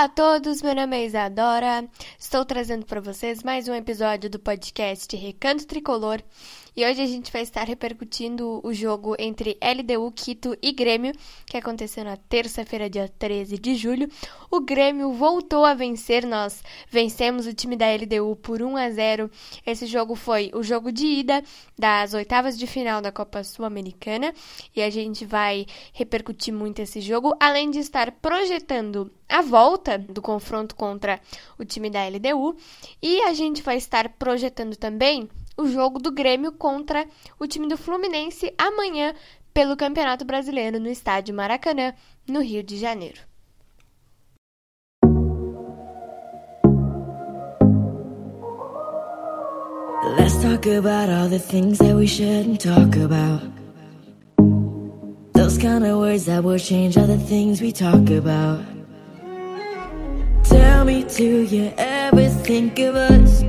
Olá a todos, meu nome é Isadora. Estou trazendo para vocês mais um episódio do podcast Recanto Tricolor. E hoje a gente vai estar repercutindo o jogo entre LDU, Quito e Grêmio, que aconteceu na terça-feira, dia 13 de julho. O Grêmio voltou a vencer, nós vencemos o time da LDU por 1 a 0. Esse jogo foi o jogo de ida das oitavas de final da Copa Sul-Americana e a gente vai repercutir muito esse jogo, além de estar projetando a volta do confronto contra o time da LDU e a gente vai estar projetando também o jogo do Grêmio contra o time do Fluminense amanhã pelo Campeonato Brasileiro no estádio Maracanã, no Rio de Janeiro. Let's talk about all the things that we shouldn't talk about. Those kind of words that will change all the things we talk about. Me, you ever think of us?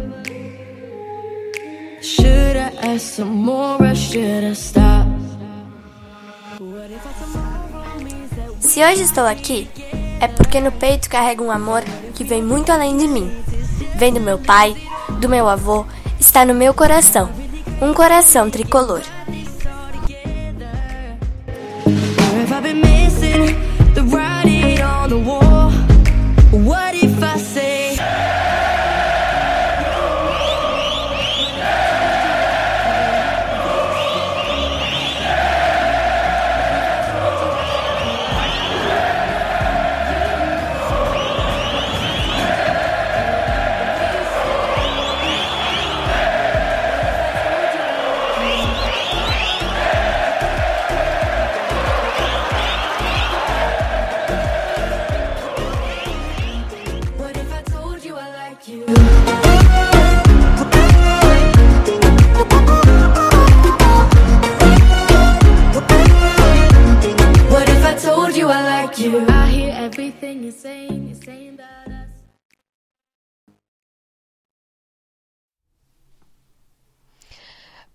Should I ask some more or should I stop? Se hoje estou aqui, é porque no peito carrego um amor que vem muito além de mim. Vem do meu pai, do meu avô, está no meu coração. Um coração tricolor.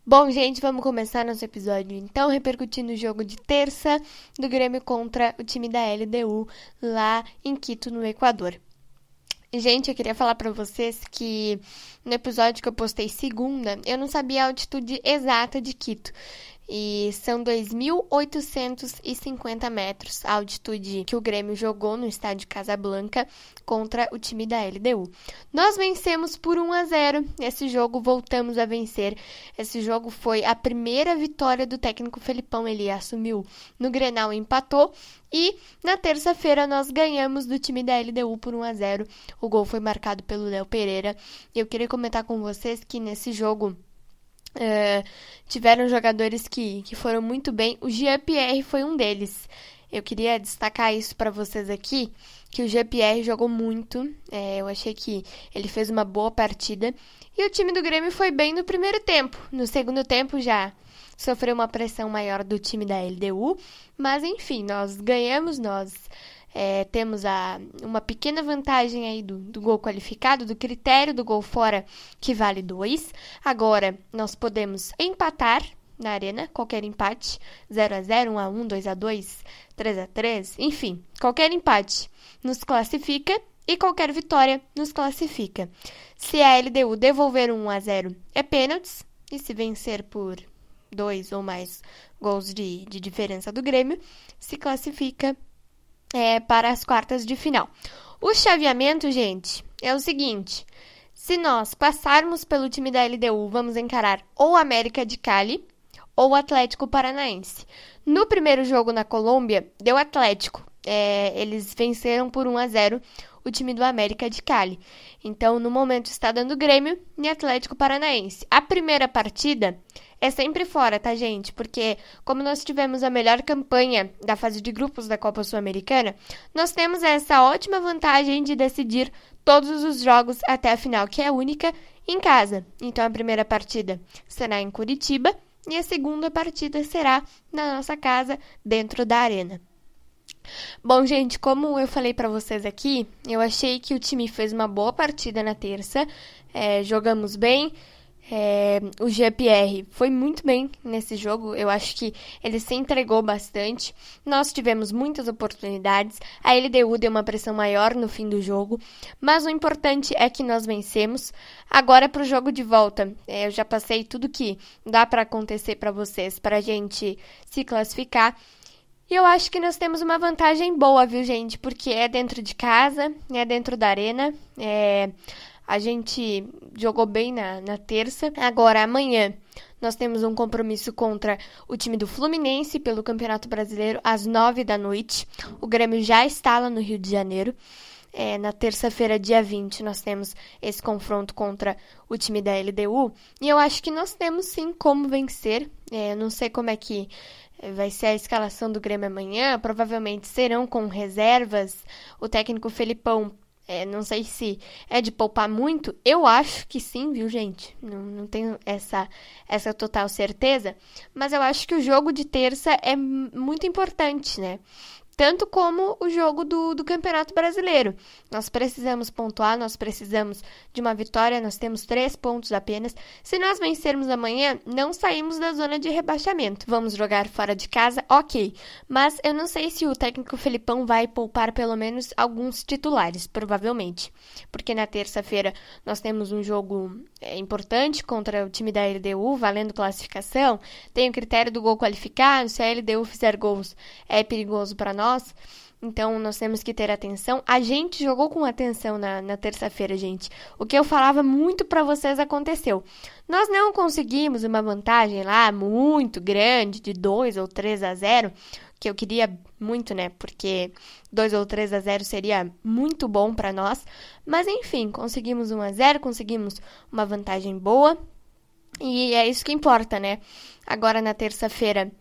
Bom, gente, vamos começar nosso episódio então, repercutindo o jogo de terça do Grêmio contra o time da LDU lá em Quito, no Equador. Gente, eu queria falar para vocês que no episódio que eu postei segunda, eu não sabia a altitude exata de Quito. E são 2.850 metros a altitude que o Grêmio jogou no estádio Casablanca contra o time da LDU. Nós vencemos por 1 a 0. Esse jogo voltamos a vencer. Esse jogo foi a primeira vitória do técnico Felipão. Ele assumiu no Grenal empatou. E na terça-feira nós ganhamos do time da LDU por 1 a 0. O gol foi marcado pelo Léo Pereira. Eu queria comentar com vocês que nesse jogo Uh, tiveram jogadores que, que foram muito bem. O Jean-Pierre foi um deles. Eu queria destacar isso para vocês aqui, que o Jean-Pierre jogou muito. É, eu achei que ele fez uma boa partida. E o time do Grêmio foi bem no primeiro tempo. No segundo tempo já sofreu uma pressão maior do time da LDU. Mas enfim, nós ganhamos, nós é, temos a, uma pequena vantagem aí do, do gol qualificado, do critério do gol fora, que vale 2. Agora, nós podemos empatar na arena, qualquer empate, 0 a 0 1 a 1 2 a 2 3 a 3 enfim, qualquer empate nos classifica e qualquer vitória nos classifica. Se a LDU devolver um 1 a 0 é pênaltis, e se vencer por dois ou mais gols de, de diferença do Grêmio, se classifica é, para as quartas de final. O chaveamento, gente, é o seguinte: se nós passarmos pelo time da LDU, vamos encarar ou América de Cali ou Atlético Paranaense. No primeiro jogo na Colômbia, deu Atlético. É, eles venceram por 1 a 0 o time do América de Cali. Então, no momento está dando Grêmio e Atlético Paranaense. A primeira partida é sempre fora, tá, gente? Porque, como nós tivemos a melhor campanha da fase de grupos da Copa Sul-Americana, nós temos essa ótima vantagem de decidir todos os jogos até a final, que é única, em casa. Então, a primeira partida será em Curitiba e a segunda partida será na nossa casa, dentro da arena. Bom, gente, como eu falei para vocês aqui, eu achei que o time fez uma boa partida na terça, é, jogamos bem, É, o GPR foi muito bem nesse jogo, eu acho que ele se entregou bastante. Nós tivemos muitas oportunidades, a LDU deu uma pressão maior no fim do jogo, mas o importante é que nós vencemos. Agora para o jogo de volta, é, eu já passei tudo que dá para acontecer para vocês, para a gente se classificar. E eu acho que nós temos uma vantagem boa, viu, gente? Porque é dentro de casa, é dentro da arena, é a gente jogou bem na, na terça. Agora, amanhã, nós temos um compromisso contra o time do Fluminense pelo Campeonato Brasileiro às nove da noite. O Grêmio já está lá no Rio de Janeiro. É, na terça-feira, dia 20, nós temos esse confronto contra o time da LDU. E eu acho que nós temos sim como vencer. É, não sei como é que vai ser a escalação do Grêmio amanhã. Provavelmente serão com reservas. O técnico Felipão é, não sei se é de poupar muito. Eu acho que sim, viu, gente? Não, não tenho essa, essa total certeza. Mas eu acho que o jogo de terça é muito importante, né? Tanto como o jogo do, do Campeonato Brasileiro. Nós precisamos pontuar, nós precisamos de uma vitória, nós temos três pontos apenas. Se nós vencermos amanhã, não saímos da zona de rebaixamento. Vamos jogar fora de casa, ok. Mas eu não sei se o técnico Felipão vai poupar pelo menos alguns titulares, provavelmente. Porque na terça-feira nós temos um jogo é, importante contra o time da LDU, valendo classificação. Tem o critério do gol qualificado, se a LDU fizer gols é perigoso para nós nós. Então, nós temos que ter atenção. A gente jogou com atenção na, na terça-feira, gente. O que eu falava muito para vocês aconteceu. Nós não conseguimos uma vantagem lá muito grande, de 2 ou 3 a 0, que eu queria muito, né? Porque 2 ou 3 a 0 seria muito bom para nós. Mas, enfim, conseguimos 1 a 0, conseguimos uma vantagem boa. E é isso que importa, né? Agora, na terça-feira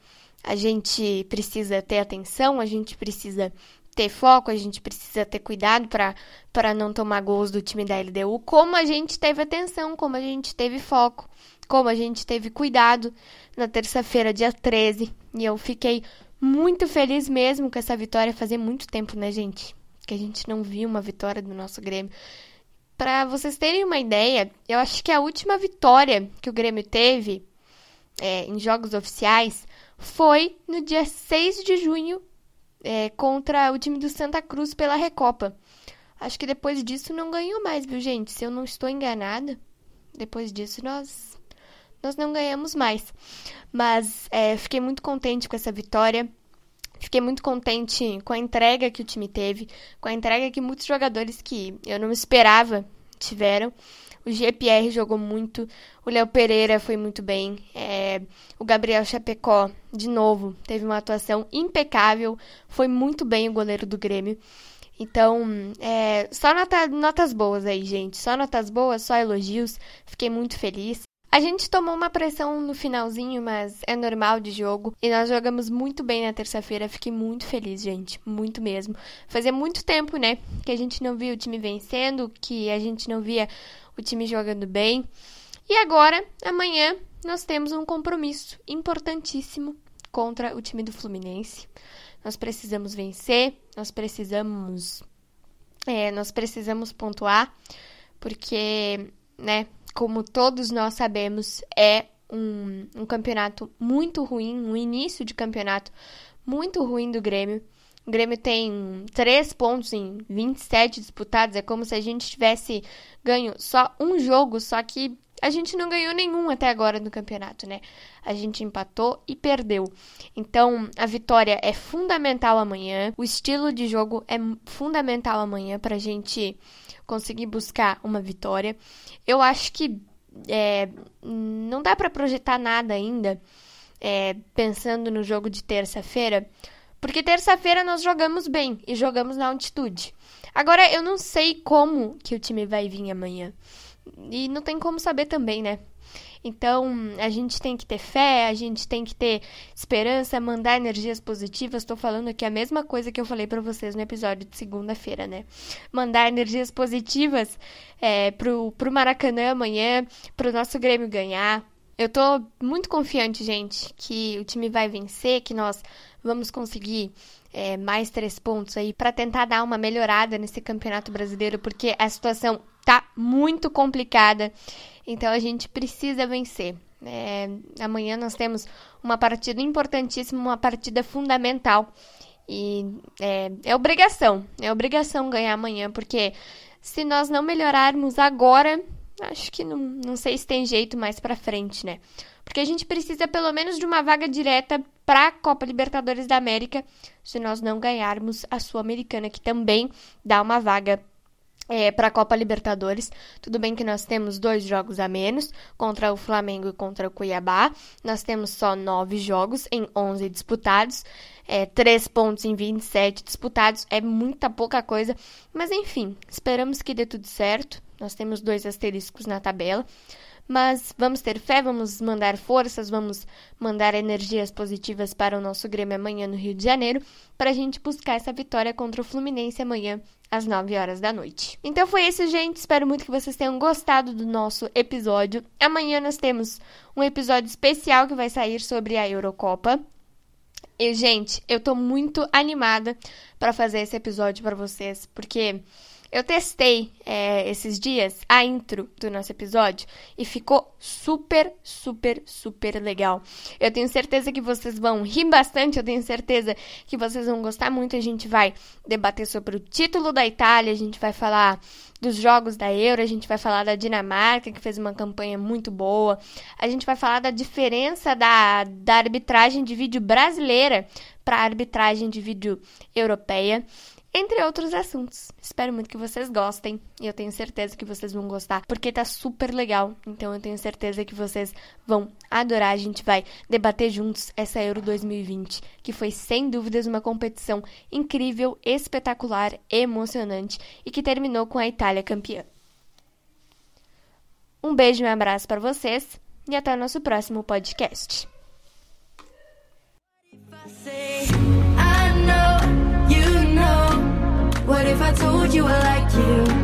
a gente precisa ter atenção, a gente precisa ter foco, a gente precisa ter cuidado para não tomar gols do time da LDU, como a gente teve atenção, como a gente teve foco, como a gente teve cuidado na terça-feira, dia 13. E eu fiquei muito feliz mesmo com essa vitória. Fazia muito tempo, né, gente? Que a gente não viu uma vitória do nosso Grêmio. Para vocês terem uma ideia, eu acho que a última vitória que o Grêmio teve é, em jogos oficiais foi no dia 6 de junho é, contra o time do Santa Cruz pela Recopa. Acho que depois disso não ganhou mais, viu, gente? Se eu não estou enganada, depois disso nós, nós não ganhamos mais. Mas é, fiquei muito contente com essa vitória. Fiquei muito contente com a entrega que o time teve, com a entrega que muitos jogadores que eu não esperava tiveram. O GPR jogou muito, o Léo Pereira foi muito bem, é, o Gabriel Chapecó, de novo, teve uma atuação impecável, foi muito bem o goleiro do Grêmio. Então, é, só nota, notas boas aí, gente. Só notas boas, só elogios. Fiquei muito feliz. A gente tomou uma pressão no finalzinho, mas é normal de jogo. E nós jogamos muito bem na terça-feira. Fiquei muito feliz, gente. Muito mesmo. Fazia muito tempo, né? Que a gente não via o time vencendo, que a gente não via o time jogando bem. E agora, amanhã, nós temos um compromisso importantíssimo contra o time do Fluminense. Nós precisamos vencer, nós precisamos. É, nós precisamos pontuar, porque, né, como todos nós sabemos, é um, um campeonato muito ruim, um início de campeonato muito ruim do Grêmio. O Grêmio tem 3 pontos em 27 disputados. É como se a gente tivesse ganho só um jogo, só que a gente não ganhou nenhum até agora no campeonato, né? A gente empatou e perdeu. Então, a vitória é fundamental amanhã. O estilo de jogo é fundamental amanhã para a gente conseguir buscar uma vitória. Eu acho que é, não dá para projetar nada ainda é, pensando no jogo de terça-feira, porque terça-feira nós jogamos bem e jogamos na altitude. Agora eu não sei como que o time vai vir amanhã. E não tem como saber também, né? Então, a gente tem que ter fé, a gente tem que ter esperança, mandar energias positivas. Estou falando aqui a mesma coisa que eu falei para vocês no episódio de segunda-feira, né? Mandar energias positivas é, pro, pro Maracanã amanhã, pro nosso Grêmio ganhar. Eu tô muito confiante, gente, que o time vai vencer, que nós vamos conseguir é, mais três pontos aí para tentar dar uma melhorada nesse campeonato brasileiro, porque a situação tá muito complicada. Então a gente precisa vencer. É, amanhã nós temos uma partida importantíssima, uma partida fundamental. E é, é obrigação, é obrigação ganhar amanhã, porque se nós não melhorarmos agora, acho que não, não sei se tem jeito mais pra frente, né? Porque a gente precisa pelo menos de uma vaga direta para a Copa Libertadores da América, se nós não ganharmos a Sul-Americana, que também dá uma vaga é, para a Copa Libertadores. Tudo bem que nós temos dois jogos a menos, contra o Flamengo e contra o Cuiabá. Nós temos só nove jogos em 11 disputados. É, três pontos em 27 disputados. É muita pouca coisa. Mas enfim, esperamos que dê tudo certo. Nós temos dois asteriscos na tabela. Mas vamos ter fé, vamos mandar forças, vamos mandar energias positivas para o nosso Grêmio amanhã no Rio de Janeiro, para a gente buscar essa vitória contra o Fluminense amanhã às 9 horas da noite. Então foi isso, gente. Espero muito que vocês tenham gostado do nosso episódio. Amanhã nós temos um episódio especial que vai sair sobre a Eurocopa. E, gente, eu tô muito animada para fazer esse episódio para vocês, porque eu testei é, esses dias a intro do nosso episódio e ficou super, super, super legal. Eu tenho certeza que vocês vão rir bastante, eu tenho certeza que vocês vão gostar muito. A gente vai debater sobre o título da Itália, a gente vai falar dos jogos da Euro, a gente vai falar da Dinamarca, que fez uma campanha muito boa, a gente vai falar da diferença da, da arbitragem de vídeo brasileira para a arbitragem de vídeo europeia entre outros assuntos. Espero muito que vocês gostem e eu tenho certeza que vocês vão gostar, porque tá super legal. Então eu tenho certeza que vocês vão adorar. A gente vai debater juntos essa Euro 2020, que foi sem dúvidas uma competição incrível, espetacular, emocionante e que terminou com a Itália campeã. Um beijo e um abraço para vocês e até o nosso próximo podcast. Told you I like you?